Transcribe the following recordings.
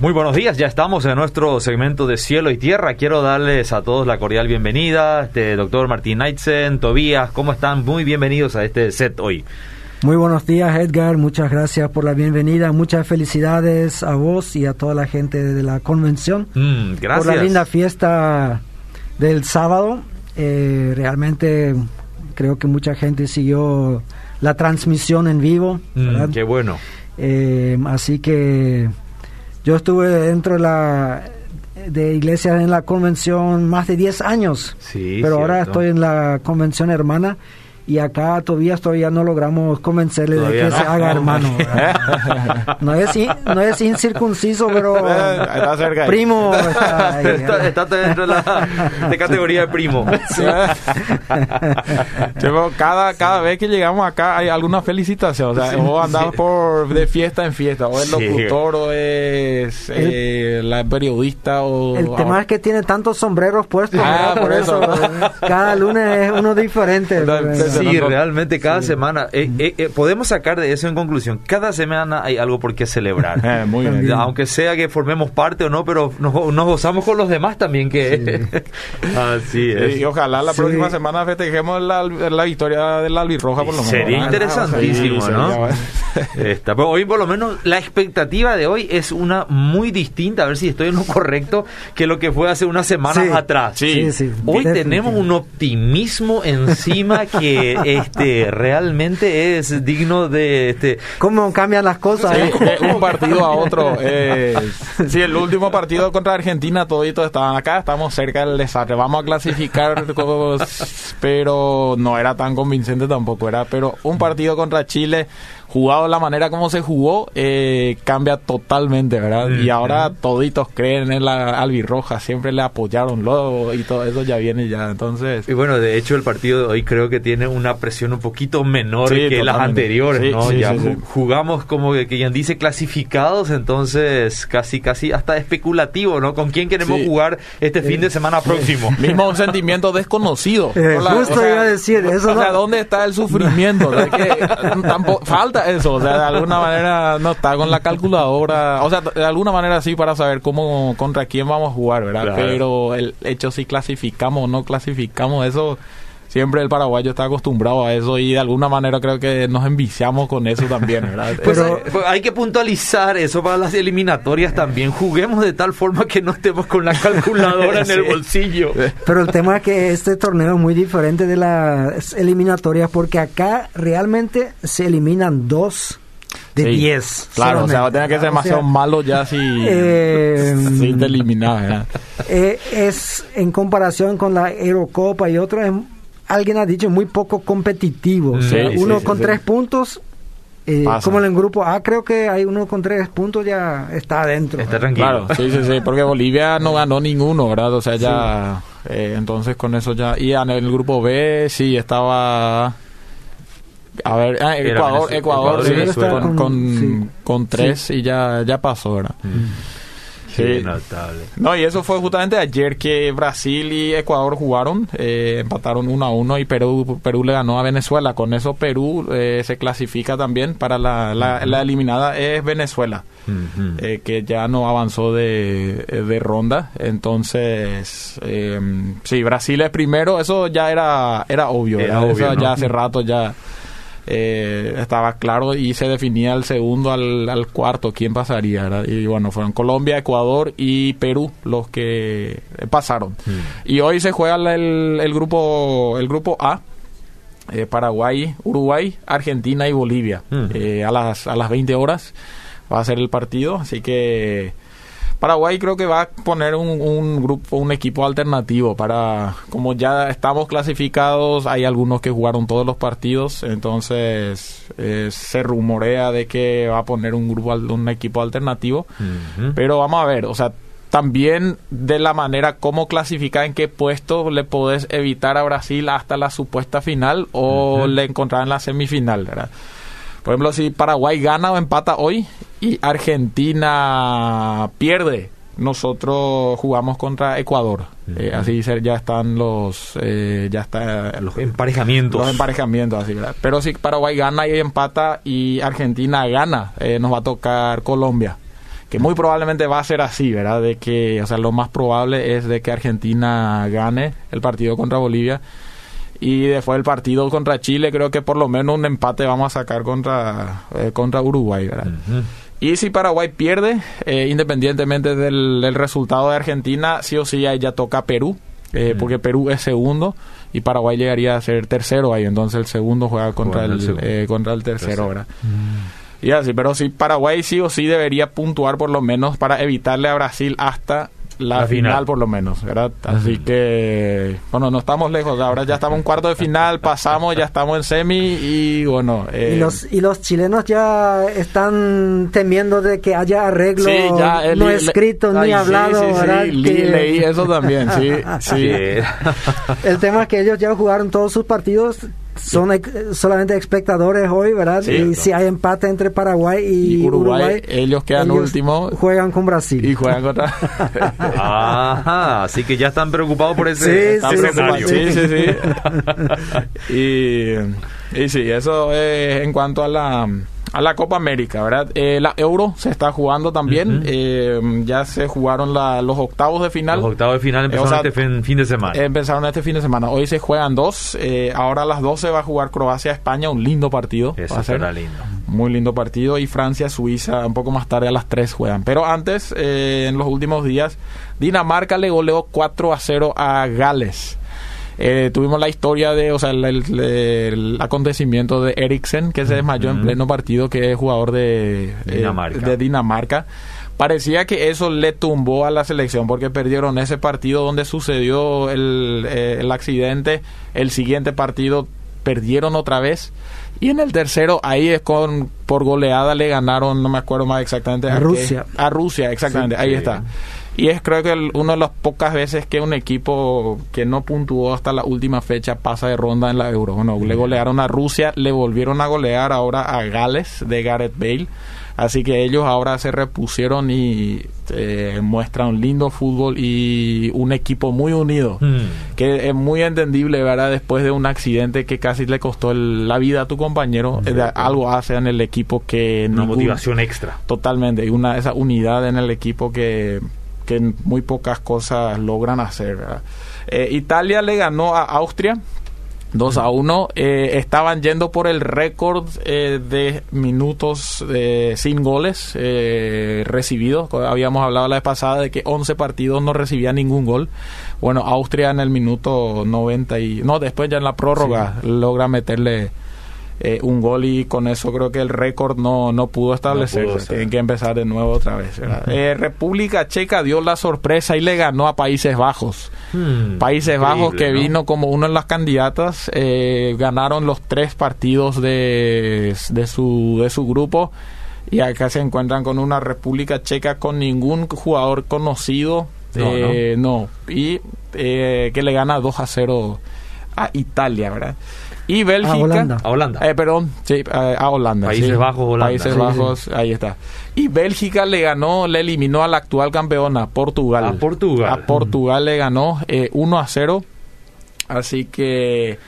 Muy buenos días, ya estamos en nuestro segmento de cielo y tierra. Quiero darles a todos la cordial bienvenida. Este doctor Martín Naitzen, Tobías, ¿cómo están? Muy bienvenidos a este set hoy. Muy buenos días, Edgar. Muchas gracias por la bienvenida. Muchas felicidades a vos y a toda la gente de la convención. Mm, gracias. Por la linda fiesta del sábado. Eh, realmente creo que mucha gente siguió la transmisión en vivo. Mm, qué bueno. Eh, así que yo estuve dentro de la de iglesias en la convención más de 10 años, sí, pero ahora estoy en la convención hermana y acá todavía todavía no logramos convencerle de que no. se haga hermano. no es in- no es incircunciso, pero Está cerca ahí. primo está ahí, Está, está dentro de la de categoría de primo. Cada, cada vez que llegamos acá hay alguna felicitación. O sea, Sí, vos andás sí. por de fiesta en fiesta. O es Sí. locutor, o es eh, la periodista, o... El tema es que tiene tantos sombreros puestos, Ah, ¿verdad? por eso. cada lunes es uno diferente. Sí, realmente cada semana eh, eh, eh, podemos sacar de eso en conclusión. Cada semana hay algo por qué celebrar. Muy bien. También. Aunque sea que formemos parte o no, pero nos, nos gozamos con los demás también que así es. Sí, y ojalá la Sí. próxima semana festejemos la, la victoria de la albirroja por lo menos. Sería ¿verdad? interesantísimo, Sí, ¿no? pero hoy por lo menos la expectativa de hoy es una muy distinta, a ver si estoy en lo correcto, que lo que fue hace unas semanas Sí. atrás. Sí. Hoy tenemos un optimismo encima que este realmente es digno de este ¿Cómo cambian las cosas? Sí, eh? de un partido a otro. Eh, sí, el último partido contra Argentina, toditos estaban acá, estamos cerca del desastre. Vamos a clasificar, pero no era tan convincente tampoco. Era, pero un partido contra Chile, jugado de la manera como se jugó, eh, cambia totalmente, ¿verdad? Y Ujú. ahora toditos creen en la albirroja, siempre le apoyaron luego y todo eso ya viene ya. Entonces, y bueno, de hecho el partido de hoy creo que tiene una presión un poquito menor Sí, que las anteriores, Sí, ¿no? sí, ya sí, ju- sí. jugamos como que quien dice clasificados, entonces casi casi hasta especulativo, ¿no? ¿Con quién queremos Sí. jugar este fin de semana próximo? Mismo un sentimiento desconocido. Eh, Hola, justo iba a decir, eso o sea, ¿dónde está el sufrimiento? O sea, que tampoco, falta eso. O sea, de alguna manera no está con la calculadora. O sea, de alguna manera sí para saber cómo, contra quién vamos a jugar, ¿verdad? Claro. Pero el hecho si clasificamos o no clasificamos, eso siempre el paraguayo está acostumbrado a eso y de alguna manera creo que nos enviciamos con eso también, ¿verdad? Pues Pero- hay, pues hay que puntualizar eso para las eliminatorias también. Juguemos de tal forma que no estemos con la calculadora en el Sí. bolsillo. Pero el tema es que este torneo es muy diferente de las eliminatorias porque acá realmente se eliminan dos de Sí. diez. Claro, o sea, va a tener que ser O sea, demasiado malo ya si, Eh, si te eh, es en comparación con la Eurocopa y otro, es- alguien ha dicho muy poco competitivo. O Sí, sea, sí, uno sí, con sí. tres puntos, eh, como en el grupo A, creo que hay uno con tres puntos ya está adentro. Está tranquilo. Claro, sí, sí, sí, porque Bolivia no ganó ninguno, ¿verdad? O sea, ya, eh, entonces con eso ya, y en el grupo B sí estaba, a ver, ah, Ecuador. Ecuador, Ecuador sí, con, Con- con, sí. con tres y ya, ya pasó, ¿verdad? Sí, Sí. notable. No, y eso fue justamente ayer que Brasil y Ecuador jugaron, eh, empataron 1 a 1 y Perú, Perú le ganó a Venezuela. Con eso Perú eh, se clasifica también para la, la, la eliminada es Venezuela. Eh, que ya no avanzó de, de ronda. Entonces, eh, sí, Brasil es primero, eso ya era, era obvio. Era ¿verdad? obvio, Eso ¿no? ya hace rato ya eh, estaba claro y se definía el segundo al, al cuarto quién pasaría. ¿verdad? Y bueno, fueron Colombia, Ecuador y Perú los que pasaron. Y hoy se juega el, el grupo el grupo A. eh, Paraguay, Uruguay, Argentina y Bolivia. Mm. Eh, a, las, a las 20 horas va a ser el partido. Así que Paraguay creo que va a poner un, un grupo, un equipo alternativo para, como ya estamos clasificados, hay algunos que jugaron todos los partidos, entonces eh, se rumorea de que va a poner un grupo, un equipo alternativo. Pero vamos a ver, o sea, también de la manera cómo clasificar en qué puesto le podés evitar a Brasil hasta la supuesta final o le encontrar en la semifinal, ¿verdad? Por ejemplo, si Paraguay gana o empata hoy y Argentina pierde, nosotros jugamos contra Ecuador. Eh, Ujú. así ya están los, eh, ya está Los emparejamientos. los emparejamientos, así, ¿verdad? Pero si Paraguay gana y empata y Argentina gana, eh, nos va a tocar Colombia. que muy probablemente va a ser así, ¿verdad? De que, o sea, lo más probable es de que Argentina gane el partido contra Bolivia. Y después el partido contra Chile, creo que por lo menos un empate vamos a sacar contra, eh, contra Uruguay, ¿verdad? Y si Paraguay pierde, eh, independientemente del, del, resultado de Argentina, sí o sí ahí ya toca Perú, eh, porque Perú es segundo y Paraguay llegaría a ser tercero ahí, entonces el segundo juega contra, el, el eh, contra el tercero, ¿verdad? Mm. Y así, pero sí, Paraguay sí o sí debería puntuar por lo menos para evitarle a Brasil hasta la, la final. final. por lo menos, ¿verdad? Así que, bueno, no estamos lejos, ahora ya estamos en cuarto de final, pasamos, ya estamos en semi y bueno... Eh, y, los, y los chilenos ya están temiendo de que haya arreglo sí, ya, no le, escrito le, ni ay, hablado, sí, sí, ¿verdad? Sí, que... leí eso también, sí, sí. El tema es que ellos ya jugaron todos sus partidos son ex solamente espectadores hoy, ¿verdad? Y si hay empate entre Paraguay y, y Uruguay, Uruguay, ellos quedan ellos últimos. Juegan con Brasil. Y juegan contra. Ajá, así que ya están preocupados por ese, sí, ese sí, escenario. Sí, sí, sí. y, y sí, eso es en cuanto a la a la Copa América, ¿verdad? Eh, la Euro se está jugando también. Uh -huh. eh, ya se jugaron la, los octavos de final. Los octavos de final empezaron o sea, este fin, fin, de semana. Empezaron este fin de semana. Hoy se juegan dos. Eh, ahora a las 12 va a jugar Croacia-España. Un lindo partido. Eso será lindo. Muy lindo partido. Y Francia-Suiza un poco más tarde a las 3 juegan. Pero antes, eh, en los últimos días, Dinamarca le goleó 4 a 0 a Gales. Eh, tuvimos la historia de, o sea, el, el, el acontecimiento de Eriksen, que se desmayó uh -huh. en pleno partido, que es jugador de Dinamarca. Eh, de Dinamarca. Parecía que eso le tumbó a la selección porque perdieron ese partido donde sucedió el, eh, el accidente. El siguiente partido perdieron otra vez. Y en el tercero, ahí es con por goleada le ganaron, no me acuerdo más exactamente. A, a Rusia. Qué, a Rusia, exactamente, sí, ahí sí. está. Y es creo que el, una de las pocas veces que un equipo que no puntuó hasta la última fecha pasa de ronda en la Euro. Bueno, le golearon a Rusia, le volvieron a golear ahora a Gales de Gareth Bale. Así que ellos ahora se repusieron y eh, muestran un lindo fútbol y un equipo muy unido. Mm. Que es muy entendible, ¿verdad? Después de un accidente que casi le costó el, la vida a tu compañero, sí, eh, algo hace en el equipo que... Una ningún, motivación extra. Totalmente. Y una, esa unidad en el equipo que que muy pocas cosas logran hacer. Eh, Italia le ganó a Austria 2 a 1. Eh, estaban yendo por el récord eh, de minutos eh, sin goles recibidos. Habíamos hablado la vez pasada de que 11 partidos no recibían ningún gol. Bueno, Austria en el minuto 90 y... No, después ya en la prórroga sí. logra meterle... Eh, un gol y con eso creo que el récord no, no pudo establecerse. No Tienen que empezar de nuevo otra vez. Uh -huh. eh, República Checa dio la sorpresa y le ganó a Países Bajos. Hmm, Países Bajos que ¿no? vino como una de las candidatas. Eh, ganaron los tres partidos de, de, su, de su grupo. Y acá se encuentran con una República Checa con ningún jugador conocido. No, no. no. Y eh, que le gana 2 a 0 a Italia, ¿verdad? Y Bélgica. A Holanda. A Holanda. Eh, perdón, sí, a Holanda. Países sí. Bajos, Holanda. Países sí, Bajos, sí. ahí está. Y Bélgica le ganó, le eliminó a la actual campeona, Portugal. A Portugal. A Portugal mm. le ganó eh, 1 a 0. Así que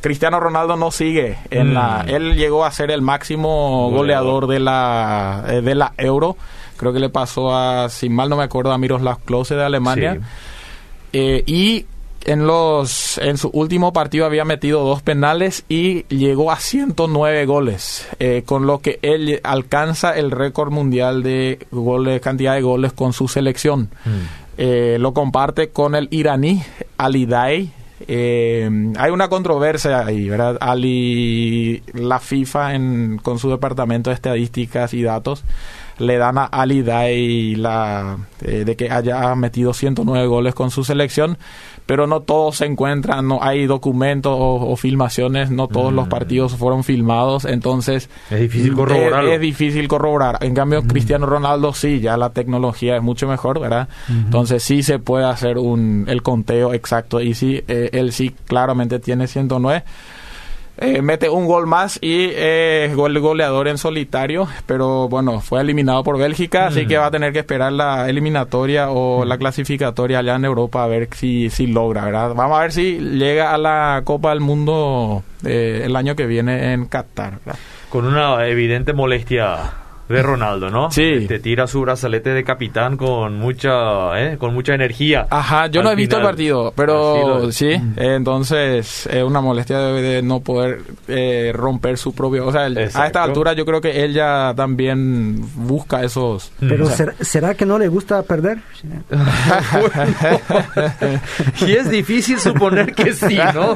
Cristiano Ronaldo no sigue en mm. la. Él llegó a ser el máximo goleador, goleador de la eh, de la Euro. Creo que le pasó a, si mal no me acuerdo, a Miroslav Klose de Alemania. Eh, y en los en su último partido había metido dos penales y llegó a 109 goles eh, con lo que él alcanza el récord mundial de goles cantidad de goles con su selección mm. eh, lo comparte con el iraní Ali Day eh, hay una controversia ahí, ¿verdad? Ali, la FIFA en, con su departamento de estadísticas y datos le dan a Ali Day la eh, de que haya metido 109 goles con su selección, pero no todos se encuentran, no hay documentos o, o filmaciones, no todos mm. los partidos fueron filmados, entonces es difícil corroborar. Es, es, difícil corroborar. En cambio, mm. Cristiano Ronaldo sí, ya la tecnología es mucho mejor, ¿verdad? Mm. Entonces sí se puede hacer un el conteo exacto y sí, eh, él sí claramente tiene 109. Eh, mete un gol más y eh, es gol goleador en solitario, pero bueno, fue eliminado por Bélgica, mm. así que va a tener que esperar la eliminatoria o mm. la clasificatoria allá en Europa a ver si, si logra, ¿verdad? Vamos a ver si llega a la Copa del Mundo eh, el año que viene en Qatar. ¿verdad? Con una evidente molestia de Ronaldo, ¿no? Sí. Te tira su brazalete de capitán con mucha, ¿eh? con mucha energía. Ajá, yo Al no he visto el partido, pero lo- sí, eh, entonces es una molestia de, de no poder eh, romper su propio... O sea, el- a esta altura yo creo que él ya también busca esos... Pero Mm. ¿será, será que no le gusta perder? Bueno, y es difícil suponer que sí, ¿no?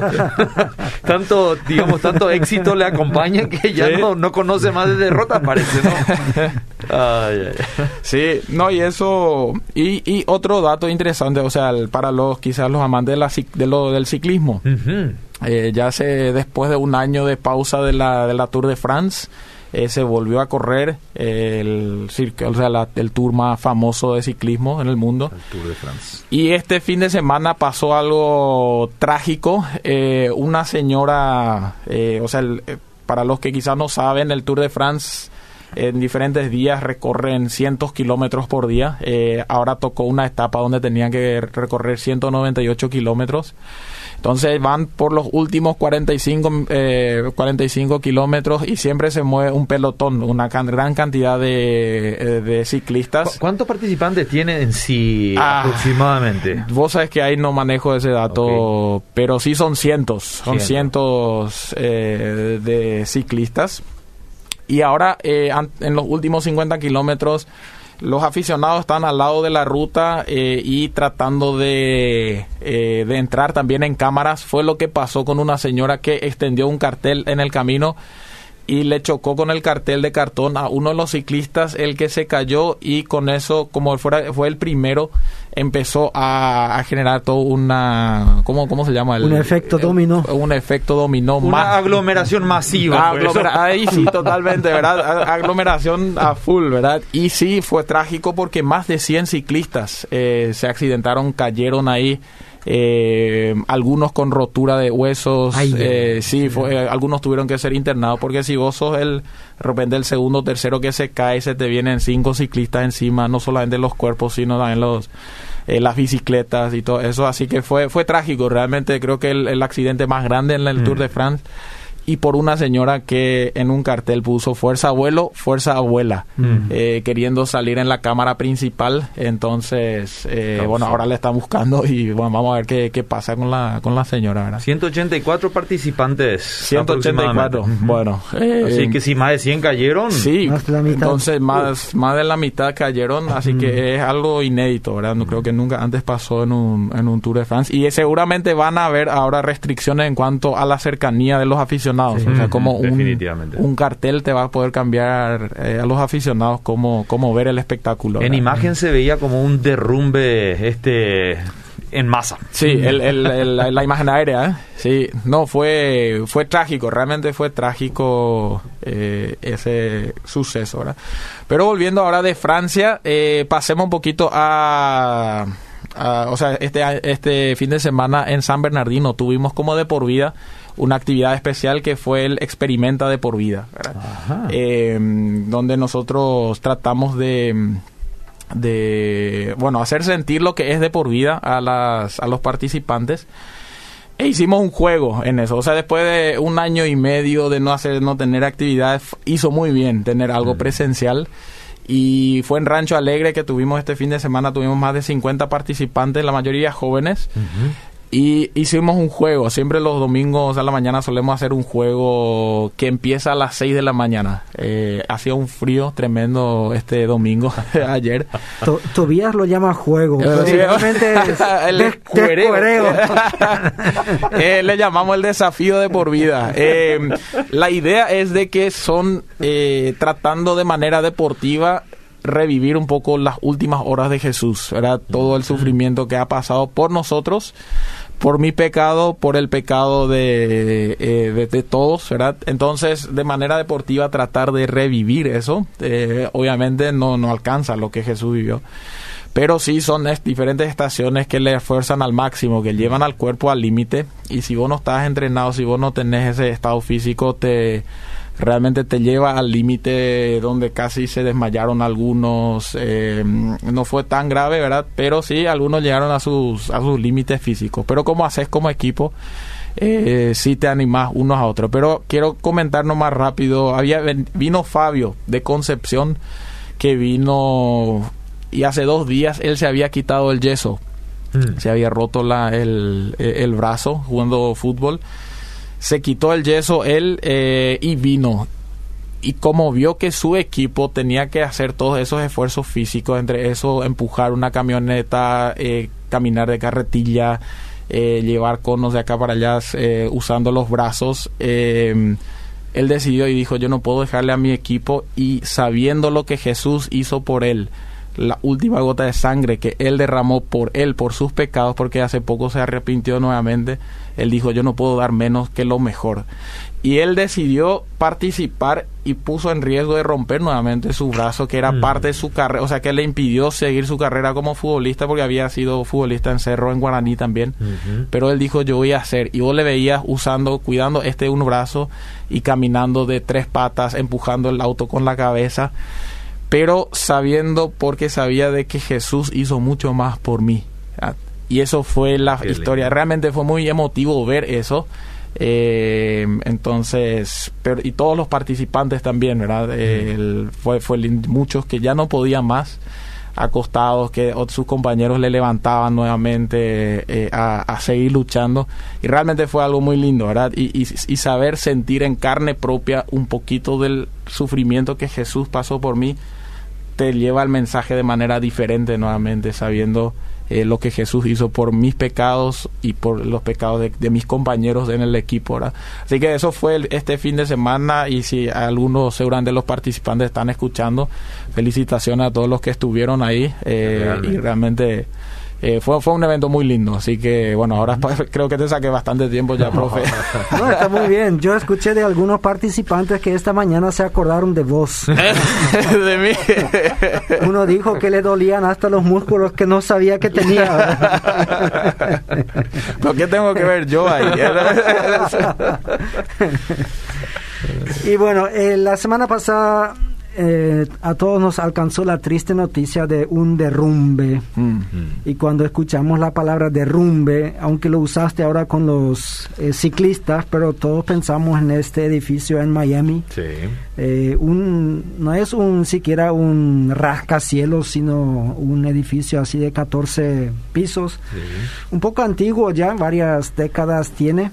tanto, digamos, tanto éxito le acompaña que ya Sí. no, no conoce más de derrotas, parece, ¿no? Ay, ay, ay. Sí, no, y eso... Y, y otro dato interesante, o sea, el- para los quizás los amantes de la, cic- de lo, del ciclismo. Eh, ya se después de un año de pausa de la, de la Tour de France, eh, se volvió a correr el, o sea, la- el tour más famoso de ciclismo en el mundo. El Tour de France. Y este fin de semana pasó algo trágico. Eh, una señora, eh, o sea, el- para los que quizás no saben, el Tour de France en diferentes días recorren cientos kilómetros por día. Eh, ahora tocó una etapa donde tenían que recorrer 198 kilómetros. Entonces van por los últimos 45, eh, 45 kilómetros y siempre se mueve un pelotón, una can- gran cantidad de, eh, de ciclistas. ¿Cu- ¿Cuántos participantes tiene en sí Ah. aproximadamente? Vos sabés que ahí no manejo ese dato, pero sí son cientos, son cientos eh, de ciclistas. Y ahora, eh, en los últimos 50 kilómetros, los aficionados están al lado de la ruta eh, y tratando de, eh, de entrar también en cámaras. Fue lo que pasó con una señora que extendió un cartel en el camino y le chocó con el cartel de cartón a uno de los ciclistas, el que se cayó y con eso, como fuera, fue el primero, empezó a, a generar todo una... ¿Cómo, cómo se llama? El- Un efecto eh, dominó. Un efecto dominó. Una más- aglomeración masiva. Aglomera- ahí sí, totalmente, ¿verdad? Aglomeración a full, ¿verdad? Y sí, fue trágico porque más de 100 ciclistas eh, se accidentaron, cayeron ahí. Eh, algunos con rotura de huesos, Ay, eh, sí, fue- algunos tuvieron que ser internados porque si vos sos el, de repente el segundo o tercero que se cae, se te vienen cinco ciclistas encima, no solamente los cuerpos, sino también los, eh, las bicicletas y todo eso, así que fue, fue trágico, realmente creo que el, el accidente más grande en el Mm. Tour de France y por una señora que en un cartel puso fuerza abuelo, fuerza abuela, Mm. eh, queriendo salir en la cámara principal. Entonces, eh, Claro, bueno, sí. ahora le están buscando y bueno, vamos a ver qué, qué pasa con la, con la señora. ¿verdad? 184 participantes. 184, aproximadamente. bueno. eh, Así que si más de 100 cayeron. Sí, Más de la mitad. entonces más, más de la mitad cayeron, así que es algo inédito, ¿verdad? No creo que nunca antes pasó en un, en un Tour de France. Y seguramente van a haber ahora restricciones en cuanto a la cercanía de los aficionados. Sí. O sea, como un, definitivamente. un cartel te va a poder cambiar eh, a los aficionados cómo, cómo ver el espectáculo. En ¿verdad? imagen se veía como un derrumbe este en masa. Sí, el, el- el- la, la imagen aérea, ¿eh? Sí, no, fue, fue trágico, realmente fue trágico eh, ese suceso, ¿verdad? Pero volviendo ahora de Francia, eh, pasemos un poquito a... a- o sea, este, este fin de semana en San Bernardino tuvimos como de por vida una actividad especial que fue el Experimenta de por vida, eh, donde nosotros tratamos de de bueno hacer sentir lo que es de por vida a las a los participantes e hicimos un juego en eso. O sea después de un año y medio de no hacer no tener actividades hizo muy bien tener algo Mm. presencial y fue en Rancho Alegre que tuvimos este fin de semana tuvimos más de 50 participantes la mayoría jóvenes. Y hicimos un juego. Siempre los domingos a la mañana solemos hacer un juego que empieza a las 6 de la mañana. Eh, hacía un frío tremendo este domingo, ayer. To- Tobías lo llama juego. descuereo. Eh, le llamamos el desafío de por vida. Eh, la idea es de que son eh, tratando de manera deportiva revivir un poco las últimas horas de Jesús, ¿verdad? Todo el sufrimiento que ha pasado por nosotros, por mi pecado, por el pecado de, eh, de, todos, ¿verdad? Entonces, de manera deportiva, tratar de revivir eso, eh, obviamente no, no alcanza lo que Jesús vivió. Pero sí son es- diferentes estaciones que le esfuerzan al máximo, que llevan al cuerpo al límite. Y si vos no estás entrenado, si vos no tenés ese estado físico, te realmente te lleva al límite donde casi se desmayaron algunos. eh, no fue tan grave, ¿verdad? Pero sí, algunos llegaron a sus, a sus límites físicos. Pero como haces como equipo, eh, sí te animás unos a otros. Pero quiero comentarnos más rápido. Había vino Fabio de Concepción que vino y hace dos días él se había quitado el yeso. Mm. Se había roto la, el, el, brazo jugando fútbol. Se quitó el yeso él eh, y vino. Y como vio que su equipo tenía que hacer todos esos esfuerzos físicos, entre eso empujar una camioneta, eh, caminar de carretilla, eh, llevar conos de acá para allá eh, usando los brazos, él decidió y dijo yo no puedo dejarle a mi equipo y sabiendo lo que Jesús hizo por él, la última gota de sangre que él derramó por él, por sus pecados, porque hace poco se arrepintió nuevamente, él dijo yo no puedo dar menos que lo mejor y él decidió participar y puso en riesgo de romper nuevamente su brazo, que era mm. parte de su carrera, o sea, que le impidió seguir su carrera como futbolista porque había sido futbolista en Cerro, en Guaraní también, pero él dijo, yo voy a hacer, y vos le veías usando, cuidando este un brazo y caminando de tres patas, empujando el auto con la cabeza, pero sabiendo porque sabía de que Jesús hizo mucho más por mí. Y eso fue la historia. Realmente fue muy emotivo ver eso eh, entonces, pero, y todos los participantes también, ¿verdad? fue, fue muchos que ya no podían más acostados, que sus compañeros le levantaban nuevamente eh, a, seguir luchando. Y realmente fue algo muy lindo, ¿verdad? Y, y, y, saber sentir en carne propia un poquito del sufrimiento que Jesús pasó por mí, te lleva al mensaje de manera diferente nuevamente, sabiendo eh, lo que Jesús hizo por mis pecados y por los pecados de, mis compañeros en el equipo. Así que eso fue este fin de semana y si algunos seguramente los participantes están escuchando, felicitaciones a todos los que estuvieron ahí eh, y realmente eh, fue, fue un evento muy lindo, así que bueno, ahora creo que te saqué bastante tiempo ya, profe. No, está muy bien. Yo escuché de algunos participantes que esta mañana se acordaron de vos. de mí. Uno dijo que le dolían hasta los músculos que no sabía que tenía. ¿Pero qué tengo que ver yo ahí? y bueno, eh, la semana pasada eh, a todos nos alcanzó la triste noticia de un derrumbe. Mm. Y cuando escuchamos la palabra derrumbe, aunque lo usaste ahora con los eh, ciclistas, pero todos pensamos en este edificio en Miami. Eh, un, no es un siquiera un rascacielos, sino un edificio así de 14 pisos. Un poco antiguo ya, varias décadas tiene.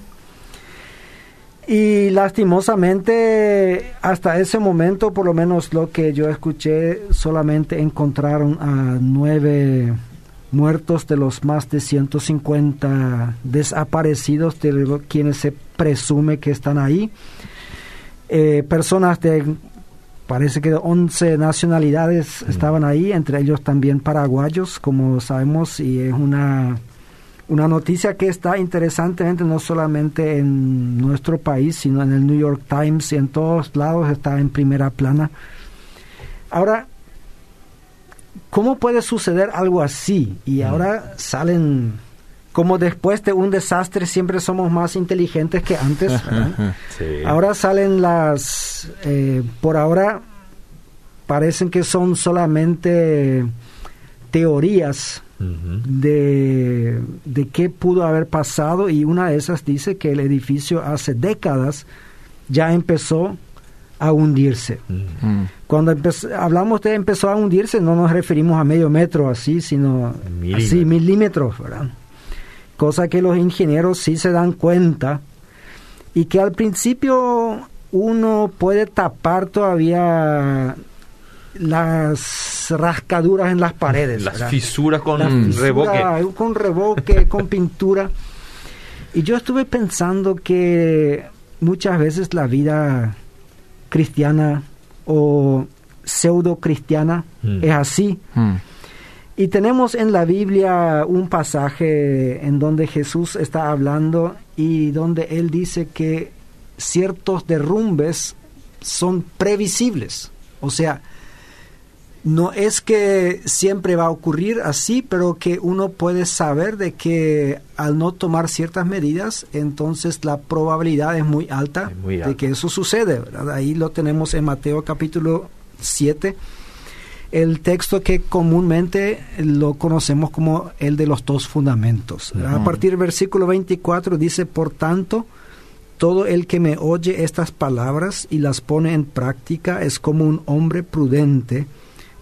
Y lastimosamente, hasta ese momento, por lo menos lo que yo escuché, solamente encontraron a nueve muertos de los más de 150 desaparecidos, de quienes se presume que están ahí. Eh, personas de, parece que 11 nacionalidades estaban ahí, entre ellos también paraguayos, como sabemos, y es una una noticia que está interesantemente no solamente en nuestro país, sino en el New York Times y en todos lados está en primera plana. Ahora, ¿cómo puede suceder algo así? Y mm. ahora salen, como después de un desastre siempre somos más inteligentes que antes. Ahora salen las, eh, por ahora parecen que son solamente teorías de, de qué pudo haber pasado y una de esas dice que el edificio hace décadas ya empezó a hundirse. Cuando hablamos de empezó a hundirse, no nos referimos a medio metro así, sino así milímetros, ¿verdad? Cosa que los ingenieros sí se dan cuenta y que al principio uno puede tapar todavía las rascaduras en las paredes. Las fisuras con revoque. Con revoque, con pintura. Y yo estuve pensando que muchas veces la vida cristiana o pseudo cristiana mm. es así. Mm. Y tenemos en la Biblia un pasaje en donde Jesús está hablando y donde él dice que ciertos derrumbes son previsibles. O sea, no es que siempre va a ocurrir así, pero que uno puede saber de que al no tomar ciertas medidas, entonces la probabilidad es muy alta, de que eso sucede. Ahí lo tenemos en Mateo capítulo 7. el texto que comúnmente lo conocemos como el de los dos fundamentos. A partir del versículo 24 dice, por tanto, todo el que me oye estas palabras y las pone en práctica es como un hombre prudente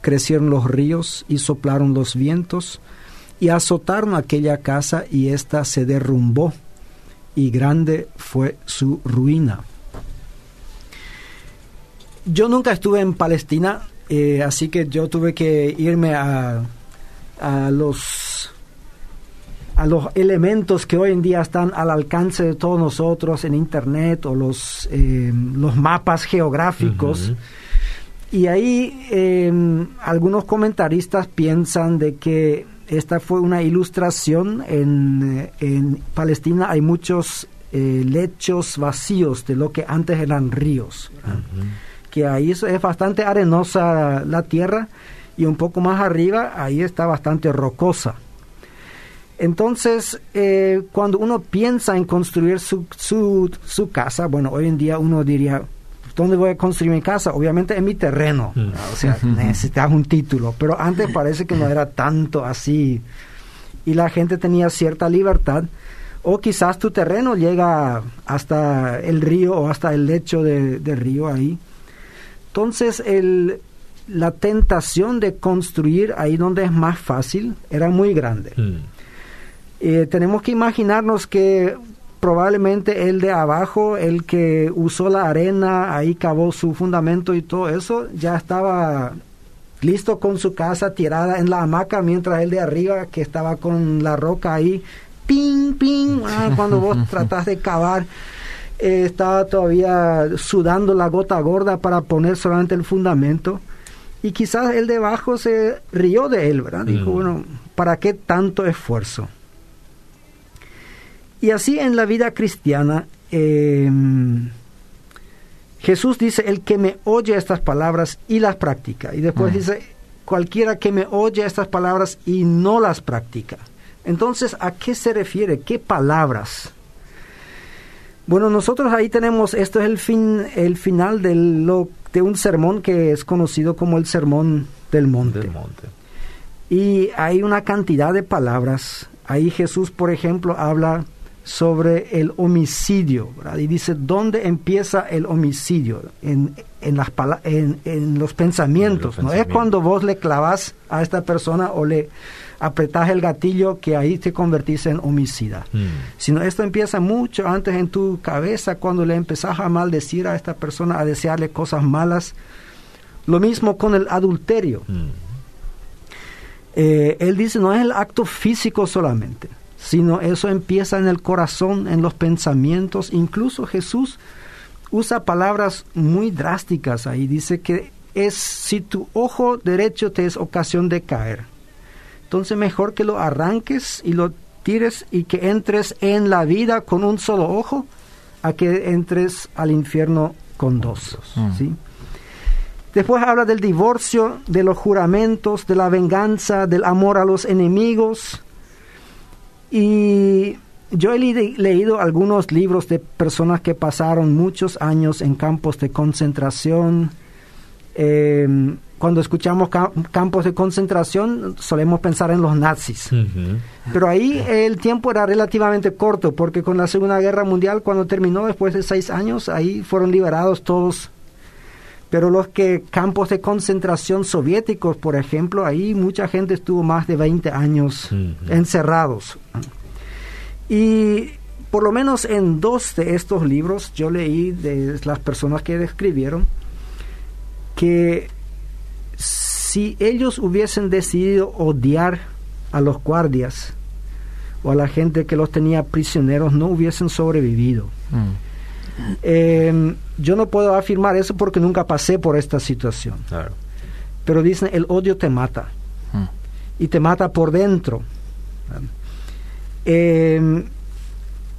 crecieron los ríos y soplaron los vientos y azotaron aquella casa y ésta se derrumbó y grande fue su ruina. Yo nunca estuve en Palestina, eh, así que yo tuve que irme a, a los a los elementos que hoy en día están al alcance de todos nosotros en internet o los eh, los mapas geográficos y ahí eh, algunos comentaristas piensan de que esta fue una ilustración en, en Palestina. Hay muchos lechos vacíos de lo que antes eran ríos que ahí es, bastante arenosa la tierra y un poco más arriba ahí está bastante rocosa. Entonces, eh, cuando uno piensa en construir su, su, su, casa, bueno, hoy en día uno diría, ¿dónde voy a construir mi casa? Obviamente en mi terreno, mm. o sea, necesitas un título, pero antes parece que no era tanto así y la gente tenía cierta libertad o quizás tu terreno llega hasta el río o hasta el lecho del de río ahí entonces, el, la tentación de construir ahí donde es más fácil era muy grande. Mm. Eh, tenemos que imaginarnos que probablemente el de abajo, el que usó la arena, ahí cavó su fundamento y todo eso, ya estaba listo con su casa tirada en la hamaca, mientras el de arriba, que estaba con la roca ahí, ping, ping, ah, cuando vos tratás de cavar eh, estaba todavía sudando la gota gorda para poner solamente el fundamento. Y quizás el debajo se rió de él, ¿verdad? Dijo, mm. bueno, ¿para qué tanto esfuerzo? Y así en la vida cristiana, em, Jesús dice, el que me oye estas palabras y las practica. Y después dice, cualquiera que me oye estas palabras y no las practica. Entonces, ¿a qué se refiere? ¿Qué palabras? Bueno, nosotros ahí tenemos, esto es el, fin, el final de, lo, de un sermón que es conocido como el Sermón del Monte. Del monte. Y hay una cantidad de palabras. Ahí Jesús, por ejemplo, habla sobre el homicidio, y dice, ¿dónde empieza el homicidio? En, en, las en, en los pensamientos, no es cuando vos le clavas a esta persona o le apretás el gatillo que ahí te convertís en homicida. Mm. Sino esto empieza mucho antes en tu cabeza cuando le empezás a maldecir a esta persona, a desearle cosas malas. Lo mismo con el adulterio. Mm. Eh, él dice, no es el acto físico solamente, sino eso empieza en el corazón, en los pensamientos. Incluso Jesús usa palabras muy drásticas ahí. Dice que es si tu ojo derecho te es ocasión de caer, entonces mejor que lo arranques y lo tires y que entres en la vida con un solo ojo a que entres al infierno con dos. Mm. ¿sí? Después habla del divorcio, de los juramentos, de la venganza, del amor a los enemigos. Y yo he leído algunos libros de personas que pasaron muchos años en campos de concentración. Eh, cuando escuchamos campos de concentración solemos pensar en los nazis. Pero ahí el tiempo era relativamente corto, porque con la Segunda Guerra Mundial, cuando terminó después de seis años, ahí fueron liberados todos. Pero los que campos de concentración soviéticos, por ejemplo, ahí mucha gente estuvo más de 20 años encerrados. Y por lo menos en dos de estos libros yo leí de las personas que describieron que si ellos hubiesen decidido odiar a los guardias o a la gente que los tenía prisioneros, no hubiesen sobrevivido. Mm. Em, yo no puedo afirmar eso porque nunca pasé por esta situación. Pero dicen, el odio te mata. Mm. y te mata por dentro. Eh,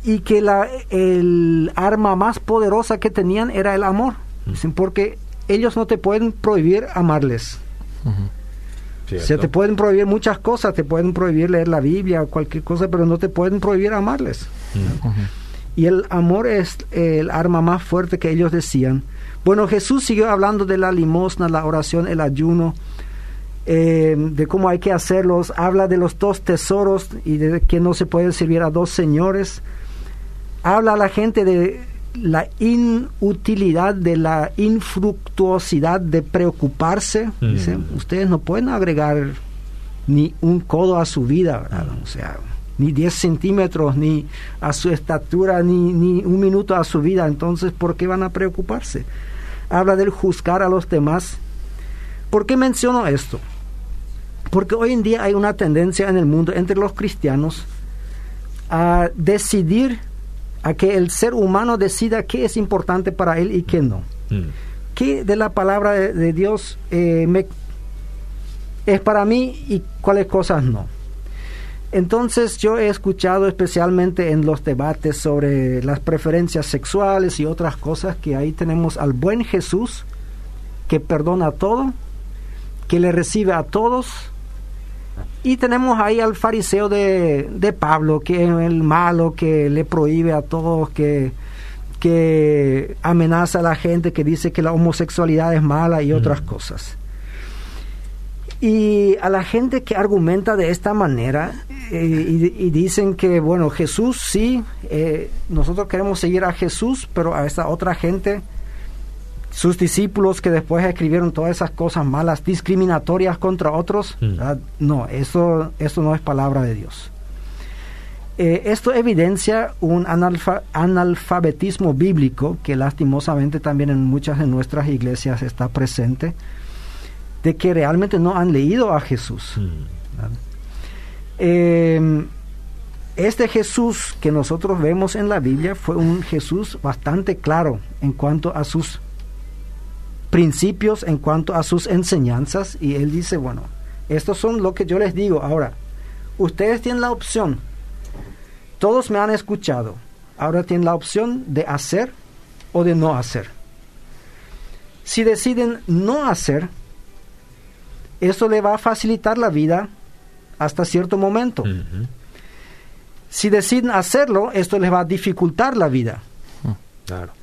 y que la, el arma más poderosa que tenían era el amor. Dicen, porque ellos no te pueden prohibir amarles. O sea, te pueden prohibir muchas cosas, te pueden prohibir leer la Biblia o cualquier cosa, pero no te pueden prohibir amarles. Y el amor es el arma más fuerte que ellos decían. Bueno, Jesús siguió hablando de la limosna, la oración, el ayuno, eh, de cómo hay que hacerlos. Habla de los dos tesoros y de que no se puede servir a dos señores. Habla a la gente de la inutilidad, de la infructuosidad de preocuparse. Dice, ustedes no pueden agregar ni un codo a su vida, o sea, ni 10 centímetros, ni a su estatura, ni, ni un minuto a su vida. Entonces, ¿por qué van a preocuparse? Habla del juzgar a los demás. ¿Por qué menciono esto? Porque hoy en día hay una tendencia en el mundo entre los cristianos a decidir a que el ser humano decida qué es importante para él y qué no. Mm. ¿Qué de la palabra de, Dios eh, me, es para mí y cuáles cosas no? Entonces yo he escuchado especialmente en los debates sobre las preferencias sexuales y otras cosas que ahí tenemos al buen Jesús que perdona todo, que le recibe a todos y tenemos ahí al fariseo de, de Pablo, que es el malo, que le prohíbe a todos, que, que amenaza a la gente, que dice que la homosexualidad es mala y otras cosas. Y a la gente que argumenta de esta manera eh, y, dicen que, bueno, Jesús sí, eh, nosotros queremos seguir a Jesús, pero a esta otra gente sus discípulos que después escribieron todas esas cosas malas, discriminatorias contra otros, mm. no, eso, eso no es palabra de Dios. Eh, esto evidencia un analfabetismo bíblico que lastimosamente también en muchas de nuestras iglesias está presente, de que realmente no han leído a Jesús. Mm. Em, este Jesús que nosotros vemos en la Biblia fue un Jesús bastante claro en cuanto a sus principios en cuanto a sus enseñanzas y él dice, bueno, estos son lo que yo les digo. Ahora, ustedes tienen la opción, todos me han escuchado, ahora tienen la opción de hacer o de no hacer. Si deciden no hacer, eso le va a facilitar la vida hasta cierto momento. Si deciden hacerlo, esto les va a dificultar la vida.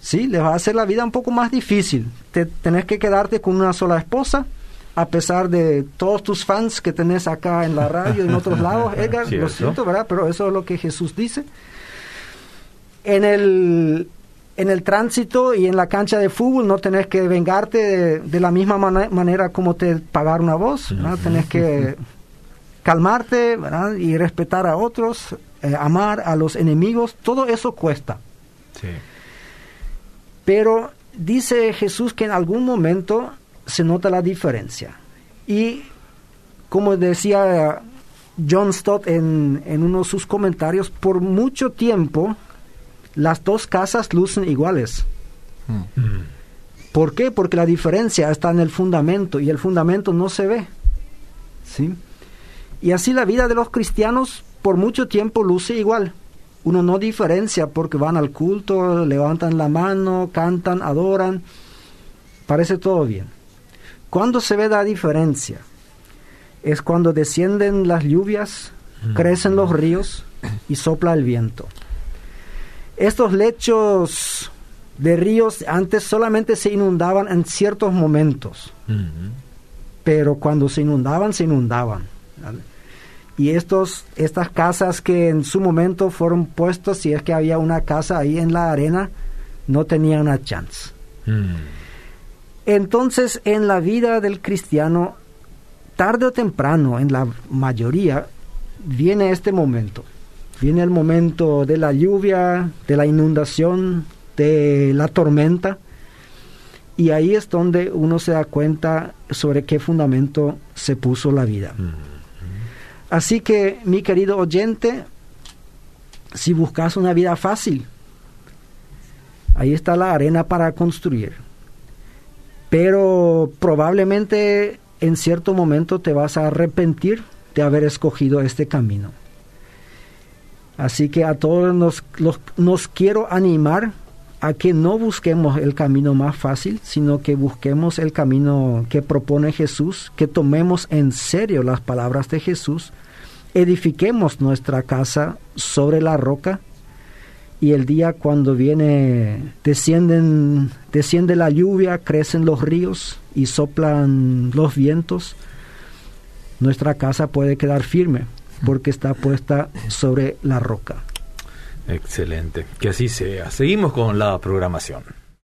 Sí, les va a hacer la vida un poco más difícil. Te, tenés que quedarte con una sola esposa, a pesar de todos tus fans que tenés acá en la radio y en otros lados, Edgar, lo siento, ¿verdad? Pero eso es lo que Jesús dice. En el, en el tránsito y en la cancha de fútbol no tenés que vengarte de, la misma manera como te pagar una voz, ¿verdad? Tenés que calmarte ¿verdad? y respetar a otros, eh, amar a los enemigos, todo eso cuesta. Sí. Pero dice Jesús que en algún momento se nota la diferencia. Y como decía John Stott en, uno de sus comentarios, por mucho tiempo las dos casas lucen iguales. Mm. ¿Por qué? Porque la diferencia está en el fundamento y el fundamento no se ve. ¿Sí? Y así la vida de los cristianos por mucho tiempo luce igual uno no diferencia porque van al culto, levantan la mano, cantan, adoran, parece todo bien. Cuando se ve la diferencia? Es cuando descienden las lluvias, mm. crecen los ríos y sopla el viento. Estos lechos de ríos antes solamente se inundaban en ciertos momentos, pero cuando se inundaban, se inundaban. Y estos, estas casas que en su momento fueron puestas, si es que había una casa ahí en la arena, no tenían una chance. Hmm. Entonces, en la vida del cristiano, tarde o temprano, en la mayoría, viene este momento. Viene el momento de la lluvia, de la inundación, de la tormenta. Y ahí es donde uno se da cuenta sobre qué fundamento se puso la vida. Así que, mi querido oyente, si buscas una vida fácil, ahí está la arena para construir. Pero probablemente en cierto momento te vas a arrepentir de haber escogido este camino. Así que a todos nos, nos quiero animar a que no busquemos el camino más fácil, sino que busquemos el camino que propone Jesús, que tomemos en serio las palabras de Jesús, edifiquemos nuestra casa sobre la roca y el día cuando viene descienden desciende la lluvia, crecen los ríos y soplan los vientos, nuestra casa puede quedar firme porque está puesta sobre la roca. Excelente, que así sea. Seguimos con la programación.